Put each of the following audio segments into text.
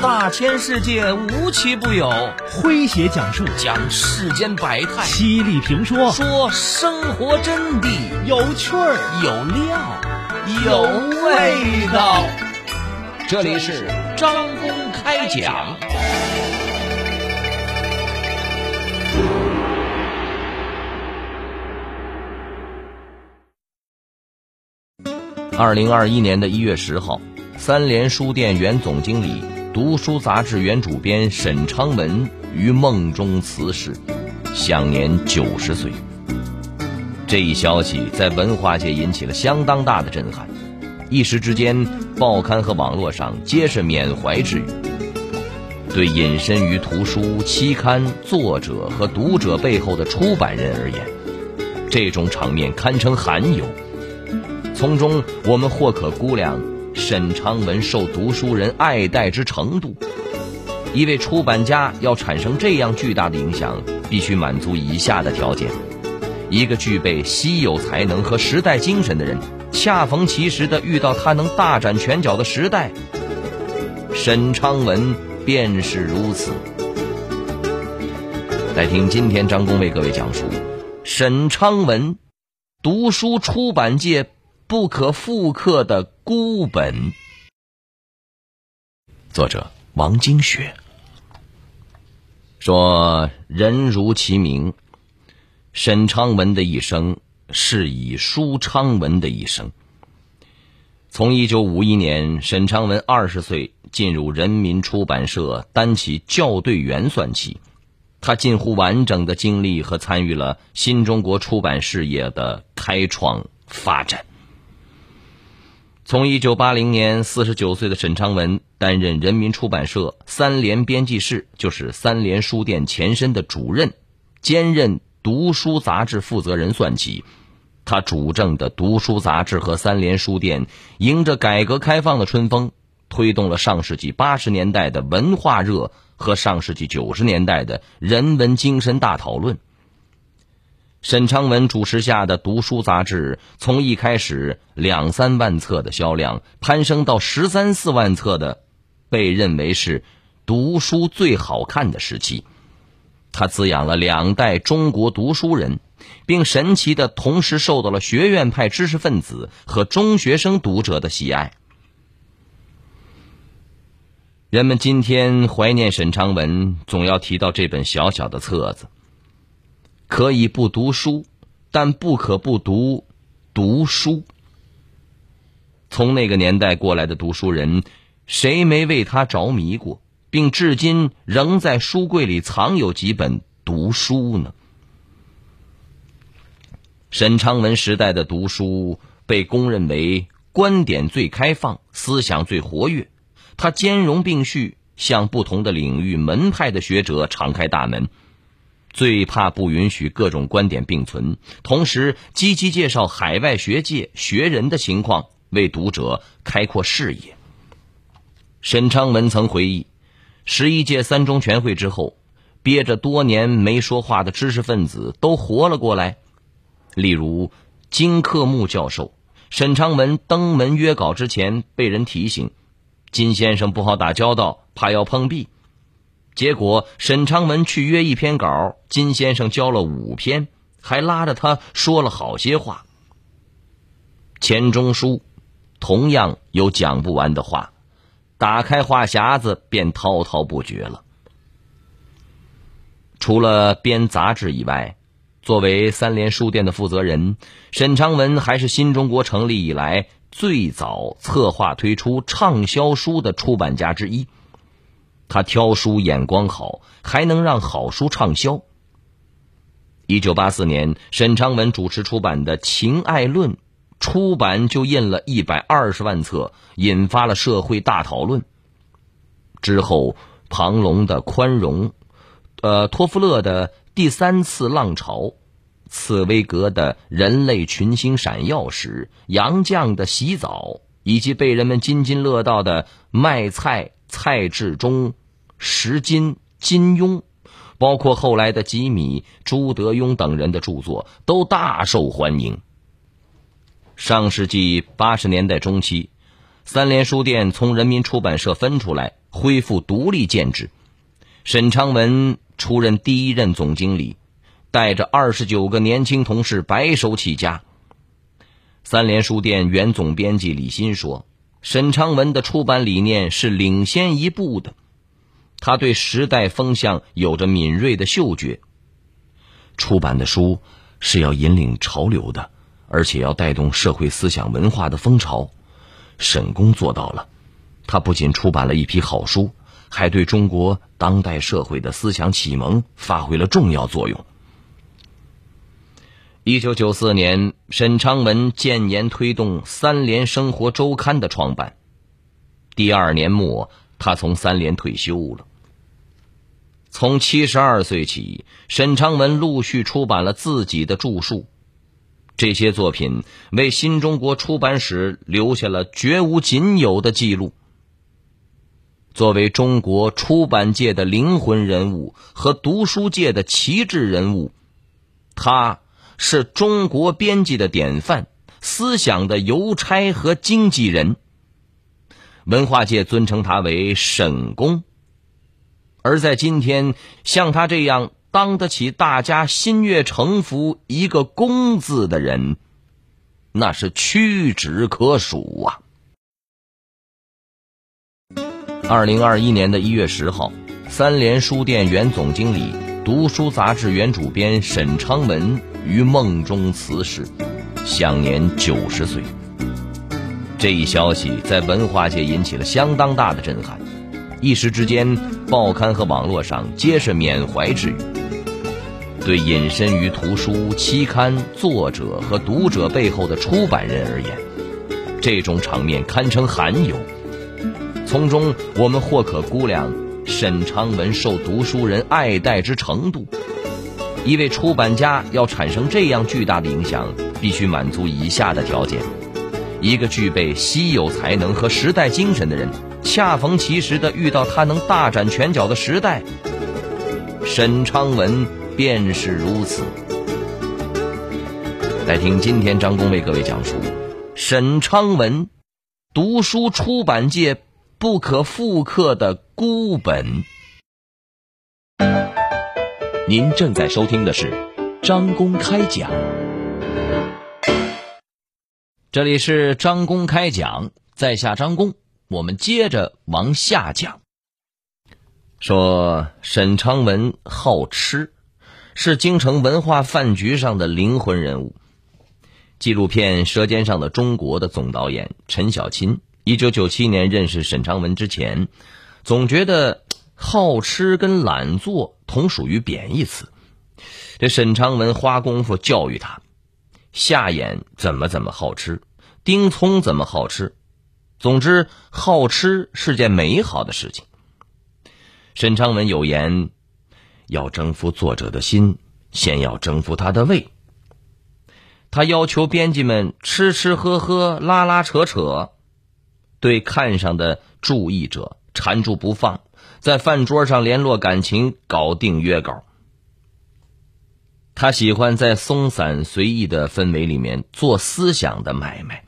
大千世界无奇不有，诙谐讲述讲世间百态，犀利评说说生活真谛，有趣儿有料有味道。这里是张公开讲。二零二一年的一月十号，三联书店原总经理、读书杂志原主编沈昌文于梦中辞世，享年九十岁。这一消息在文化界引起了相当大的震撼，一时之间，报刊和网络上皆是缅怀之语。对隐身于图书、期刊、作者和读者背后的出版人而言，这种场面堪称罕有。从中，我们或可估量沈昌文受读书人爱戴之程度。一位出版家要产生这样巨大的影响，必须满足以下的条件：一个具备稀有才能和时代精神的人，恰逢其时的遇到他能大展拳脚的时代。沈昌文便是如此。来听今天张工为各位讲述沈昌文，读书出版界。不可复刻的孤本。作者王金雪说：“人如其名，沈昌文的一生是以舒昌文的一生。从一九五一年沈昌文二十岁进入人民出版社担起校对员算起，他近乎完整的经历和参与了新中国出版事业的开创发展。”从一九八零年，四十九岁的沈昌文担任人民出版社三联编辑室，就是三联书店前身的主任，兼任读书杂志负责人算起，他主政的读书杂志和三联书店，迎着改革开放的春风，推动了上世纪八十年代的文化热和上世纪九十年代的人文精神大讨论。沈昌文主持下的读书杂志，从一开始两三万册的销量，攀升到十三四万册的，被认为是读书最好看的时期。他滋养了两代中国读书人，并神奇的同时受到了学院派知识分子和中学生读者的喜爱。人们今天怀念沈昌文，总要提到这本小小的册子。可以不读书，但不可不读读书。从那个年代过来的读书人，谁没为他着迷过，并至今仍在书柜里藏有几本读书呢？沈昌文时代的读书被公认为观点最开放、思想最活跃，他兼容并蓄，向不同的领域门派的学者敞开大门。最怕不允许各种观点并存，同时积极介绍海外学界学人的情况，为读者开阔视野。沈昌文曾回忆，十一届三中全会之后，憋着多年没说话的知识分子都活了过来。例如金克木教授，沈昌文登门约稿之前，被人提醒，金先生不好打交道，怕要碰壁。结果，沈昌文去约一篇稿，金先生交了五篇，还拉着他说了好些话。钱钟书同样有讲不完的话，打开话匣子便滔滔不绝了。除了编杂志以外，作为三联书店的负责人，沈昌文还是新中国成立以来最早策划推出畅销书的出版家之一。他挑书眼光好，还能让好书畅销。一九八四年，沈昌文主持出版的《情爱论》，出版就印了一百二十万册，引发了社会大讨论。之后，庞龙的《宽容》，呃，托夫勒的《第三次浪潮》，茨威格的《人类群星闪耀时》，杨绛的《洗澡》，以及被人们津津乐道的《卖菜》。蔡志忠、石金、金庸，包括后来的吉米、朱德庸等人的著作都大受欢迎。上世纪八十年代中期，三联书店从人民出版社分出来，恢复独立建制。沈昌文出任第一任总经理，带着二十九个年轻同事白手起家。三联书店原总编辑李欣说：“沈昌文的出版理念是领先一步的，他对时代风向有着敏锐的嗅觉。出版的书是要引领潮流的，而且要带动社会思想文化的风潮。沈公做到了，他不仅出版了一批好书，还对中国当代社会的思想启蒙发挥了重要作用。”一九九四年，沈昌文建言推动《三联生活周刊》的创办。第二年末，他从三联退休了。从七十二岁起，沈昌文陆续出版了自己的著述，这些作品为新中国出版史留下了绝无仅有的记录。作为中国出版界的灵魂人物和读书界的旗帜人物，他。是中国编辑的典范，思想的邮差和经纪人。文化界尊称他为沈公，而在今天，像他这样当得起大家心悦诚服一个“公”字的人，那是屈指可数啊。二零二一年的一月十号，三联书店原总经理、读书杂志原主编沈昌文。于梦中辞世，享年九十岁。这一消息在文化界引起了相当大的震撼，一时之间，报刊和网络上皆是缅怀之语。对隐身于图书、期刊、作者和读者背后的出版人而言，这种场面堪称罕有。从中，我们或可估量沈昌文受读书人爱戴之程度。一位出版家要产生这样巨大的影响，必须满足以下的条件：一个具备稀有才能和时代精神的人，恰逢其时的遇到他能大展拳脚的时代。沈昌文便是如此。来听今天张工为各位讲述沈昌文，读书出版界不可复刻的孤本。您正在收听的是张公开讲，这里是张公开讲，在下张公，我们接着往下讲。说沈昌文好吃，是京城文化饭局上的灵魂人物。纪录片《舌尖上的中国》的总导演陈小青，一九九七年认识沈昌文之前，总觉得。好吃跟懒做同属于贬义词。这沈昌文花功夫教育他，下眼怎么怎么好吃，丁葱怎么好吃。总之，好吃是件美好的事情。沈昌文有言：要征服作者的心，先要征服他的胃。他要求编辑们吃吃喝喝、拉拉扯扯，对看上的注意者缠住不放。在饭桌上联络感情，搞定约稿。他喜欢在松散随意的氛围里面做思想的买卖。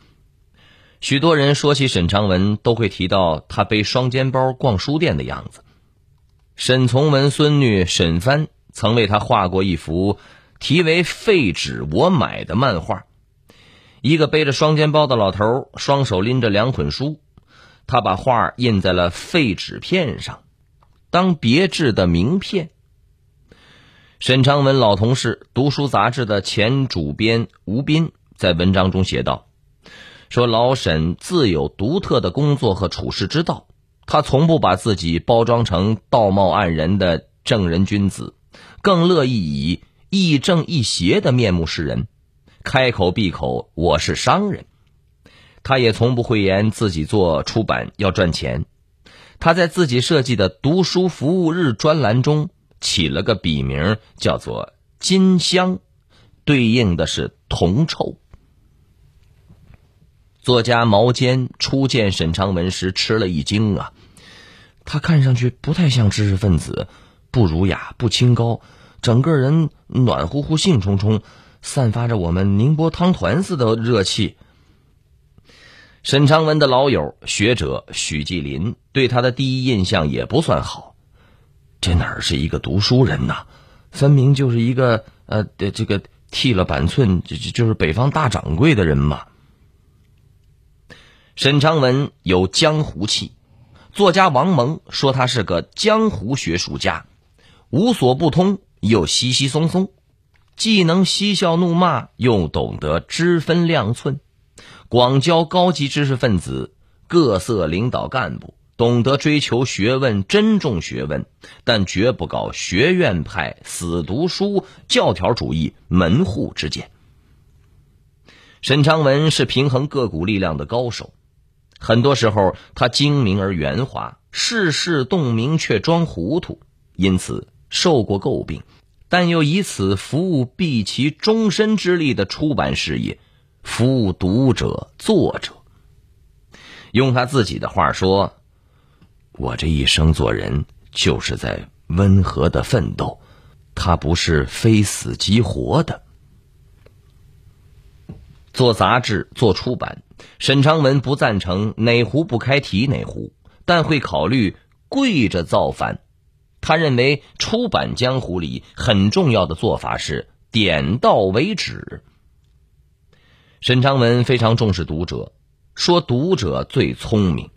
许多人说起沈长文，都会提到他背双肩包逛书店的样子。沈从文孙女沈帆曾为他画过一幅题为《废纸我买》的漫画，一个背着双肩包的老头，双手拎着两捆书，他把画印在了废纸片上。当别致的名片。沈昌文老同事、读书杂志的前主编吴斌在文章中写道：“说老沈自有独特的工作和处事之道，他从不把自己包装成道貌岸然的正人君子，更乐意以亦正亦邪的面目示人，开口闭口我是商人。他也从不讳言自己做出版要赚钱。”他在自己设计的读书服务日专栏中起了个笔名，叫做“金香”，对应的是铜臭。作家毛尖初见沈昌文时吃了一惊啊，他看上去不太像知识分子，不儒雅，不清高，整个人暖乎乎、兴冲冲，散发着我们宁波汤团似的热气。沈昌文的老友学者许继林对他的第一印象也不算好，这哪是一个读书人呐，分明就是一个呃，这个剃了板寸就就是北方大掌柜的人嘛。沈昌文有江湖气，作家王蒙说他是个江湖学术家，无所不通又稀稀松松，既能嬉笑怒骂，又懂得知分量寸。广交高级知识分子、各色领导干部，懂得追求学问、珍重学问，但绝不搞学院派、死读书、教条主义、门户之见。沈昌文是平衡各股力量的高手，很多时候他精明而圆滑，事事洞明却装糊涂，因此受过诟病，但又以此服务毕其终身之力的出版事业。服务读者、作者。用他自己的话说：“我这一生做人，就是在温和的奋斗，他不是非死即活的。”做杂志、做出版，沈昌文不赞成哪壶不开提哪壶，但会考虑跪着造反。他认为出版江湖里很重要的做法是点到为止。沈昌文非常重视读者，说读者最聪明。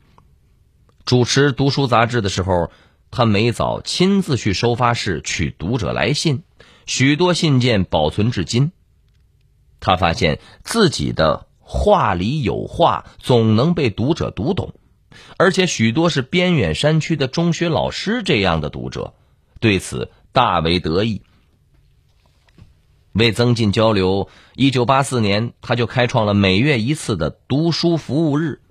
主持读书杂志的时候，他每早亲自去收发室取读者来信，许多信件保存至今。他发现自己的话里有话，总能被读者读懂，而且许多是边远山区的中学老师这样的读者，对此大为得意。为增进交流，一九八四年，他就开创了每月一次的读书服务日，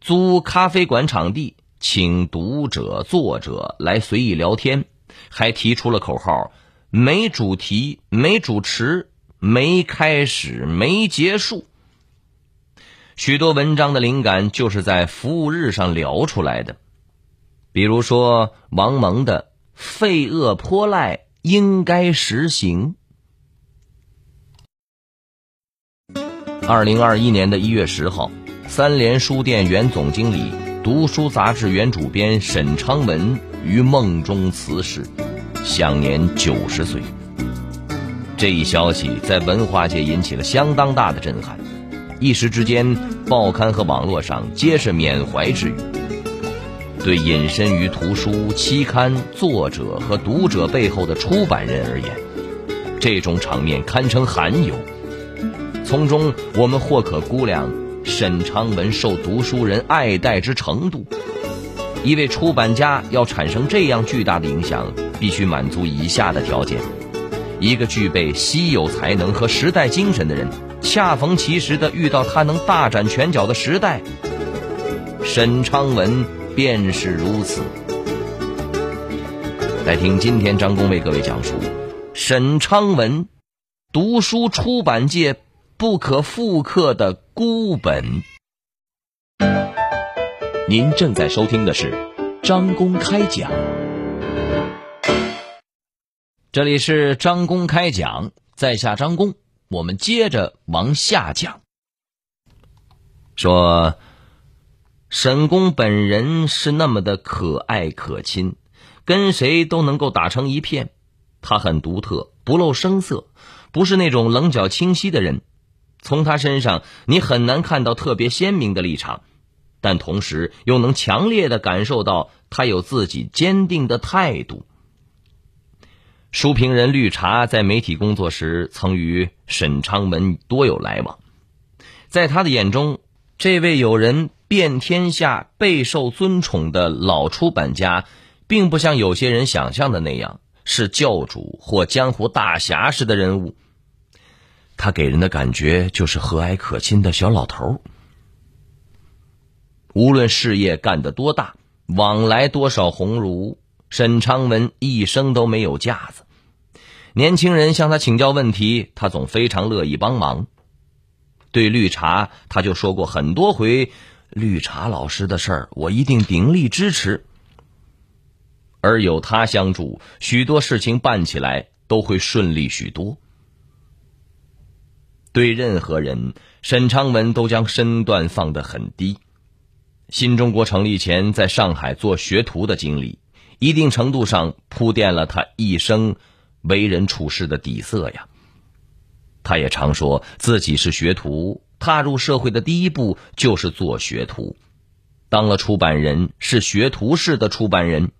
租咖啡馆场地，请读者、作者来随意聊天，还提出了口号：没主题、没主持、没开始、没结束。许多文章的灵感就是在服务日上聊出来的，比如说王蒙的“废恶泼赖应该实行”。二零二一年的一月十号，三联书店原总经理、读书杂志原主编沈昌文于梦中辞世，享年九十岁。这一消息在文化界引起了相当大的震撼，一时之间，报刊和网络上皆是缅怀之语。对隐身于图书、期刊、作者和读者背后的出版人而言，这种场面堪称罕有。从中，我们或可估量沈昌文受读书人爱戴之程度。一位出版家要产生这样巨大的影响，必须满足以下的条件：一个具备稀有才能和时代精神的人，恰逢其时的遇到他能大展拳脚的时代。沈昌文便是如此。来听今天张工为各位讲述沈昌文读书出版界。不可复刻的孤本。您正在收听的是张公开讲，这里是张公开讲，在下张公，我们接着往下讲。说沈公本人是那么的可爱可亲，跟谁都能够打成一片。他很独特，不露声色，不是那种棱角清晰的人。从他身上，你很难看到特别鲜明的立场，但同时又能强烈的感受到他有自己坚定的态度。书评人绿茶在媒体工作时，曾与沈昌文多有来往。在他的眼中，这位有人遍天下、备受尊崇的老出版家，并不像有些人想象的那样是教主或江湖大侠式的人物。他给人的感觉就是和蔼可亲的小老头。无论事业干得多大，往来多少鸿儒，沈昌文一生都没有架子。年轻人向他请教问题，他总非常乐意帮忙。对绿茶，他就说过很多回：“绿茶老师的事儿，我一定鼎力支持。”而有他相助，许多事情办起来都会顺利许多。对任何人，沈昌文都将身段放得很低。新中国成立前在上海做学徒的经历，一定程度上铺垫了他一生为人处事的底色呀。他也常说自己是学徒，踏入社会的第一步就是做学徒。当了出版人，是学徒式的出版人。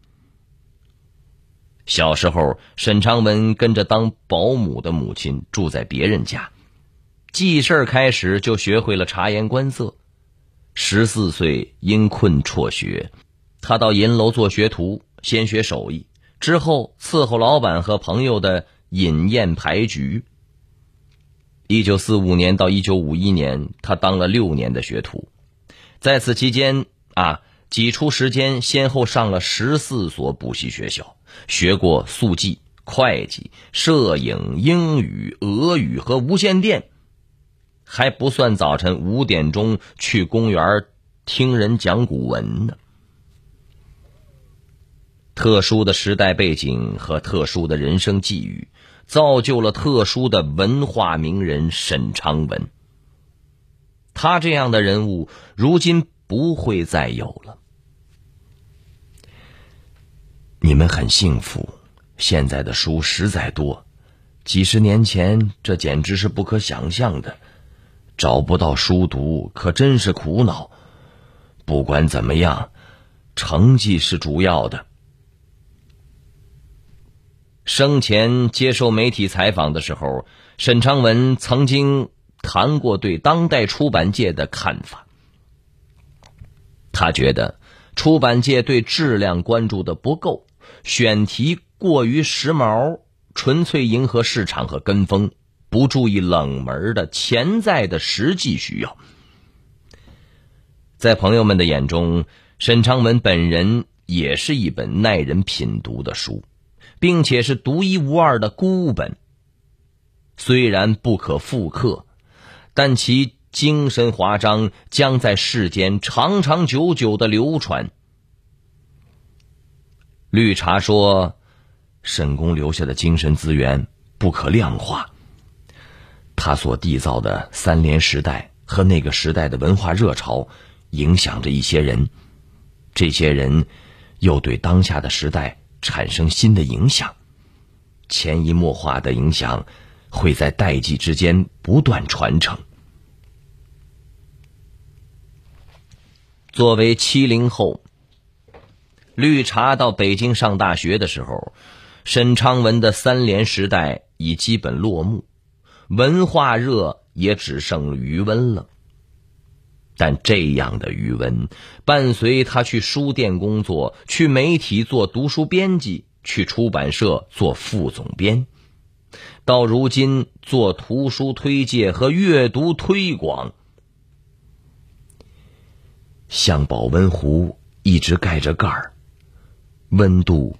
小时候，沈昌文跟着当保姆的母亲住在别人家，记事开始就学会了察言观色。十四岁因困辍学，他到银楼做学徒，先学手艺，之后伺候老板和朋友的饮宴牌局。一九四五年到一九五一年，他当了六年的学徒，在此期间啊，挤出时间先后上了十四所补习学校，学过速记、会计、摄影、英语、俄语和无线电。还不算早晨五点钟去公园听人讲古文呢。特殊的时代背景和特殊的人生际遇，造就了特殊的文化名人沈昌文。他这样的人物，如今不会再有了。你们很幸福，现在的书实在多，几十年前这简直是不可想象的。找不到书读，可真是苦恼。不管怎么样，成绩是主要的。生前接受媒体采访的时候，沈昌文曾经谈过对当代出版界的看法。他觉得出版界对质量关注的不够，选题过于时髦，纯粹迎合市场和跟风。不注意冷门的潜在的实际需要，在朋友们的眼中，沈昌文本人也是一本耐人品读的书，并且是独一无二的孤本。虽然不可复刻，但其精神华章将在世间长长久久的流传。绿茶说：“沈公留下的精神资源不可量化。”他所缔造的三联时代和那个时代的文化热潮，影响着一些人，这些人又对当下的时代产生新的影响，潜移默化的影响会在代际之间不断传承。作为七零后，绿茶到北京上大学的时候，沈昌文的三联时代已基本落幕。文化热也只剩余温了，但这样的余温，伴随他去书店工作，去媒体做读书编辑，去出版社做副总编，到如今做图书推介和阅读推广，像保温壶一直盖着盖儿，温度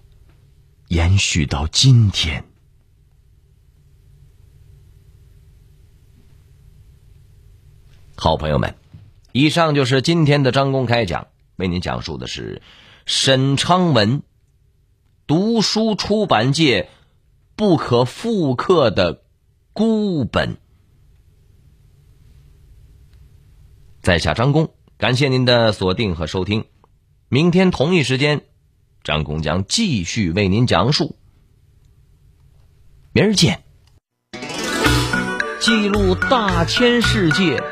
延续到今天。好朋友们，以上就是今天的张公开讲，为您讲述的是沈昌文读书出版界不可复刻的孤本。在下张工，感谢您的锁定和收听。明天同一时间，张工将继续为您讲述。明儿见。记录大千世界。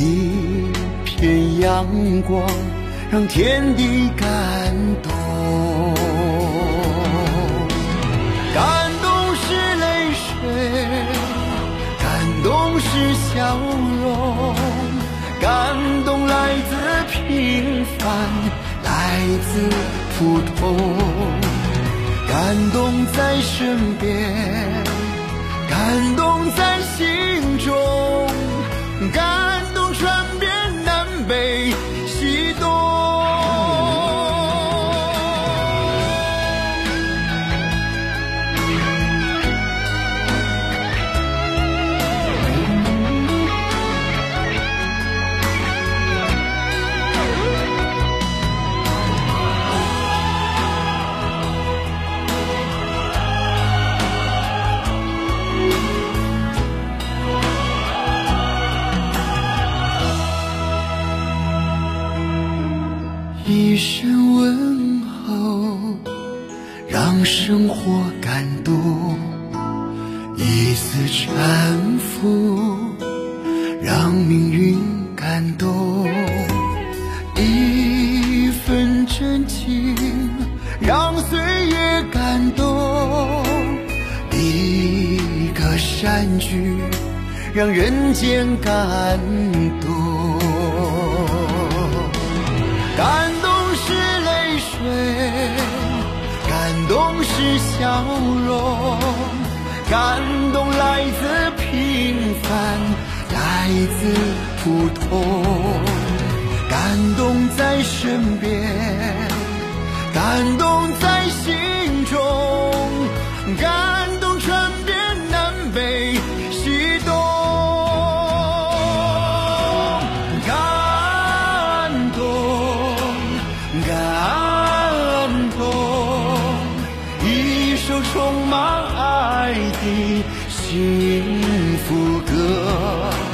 一片阳光让天地感动。感动是泪水，感动是笑容，感动来自平凡，来自普通，感动在身边，感动在心中，善举，让人间感动。感动是泪水，感动是笑容，感动来自平凡，来自普通，感动在身边，感动在心中，感充满爱的幸福歌。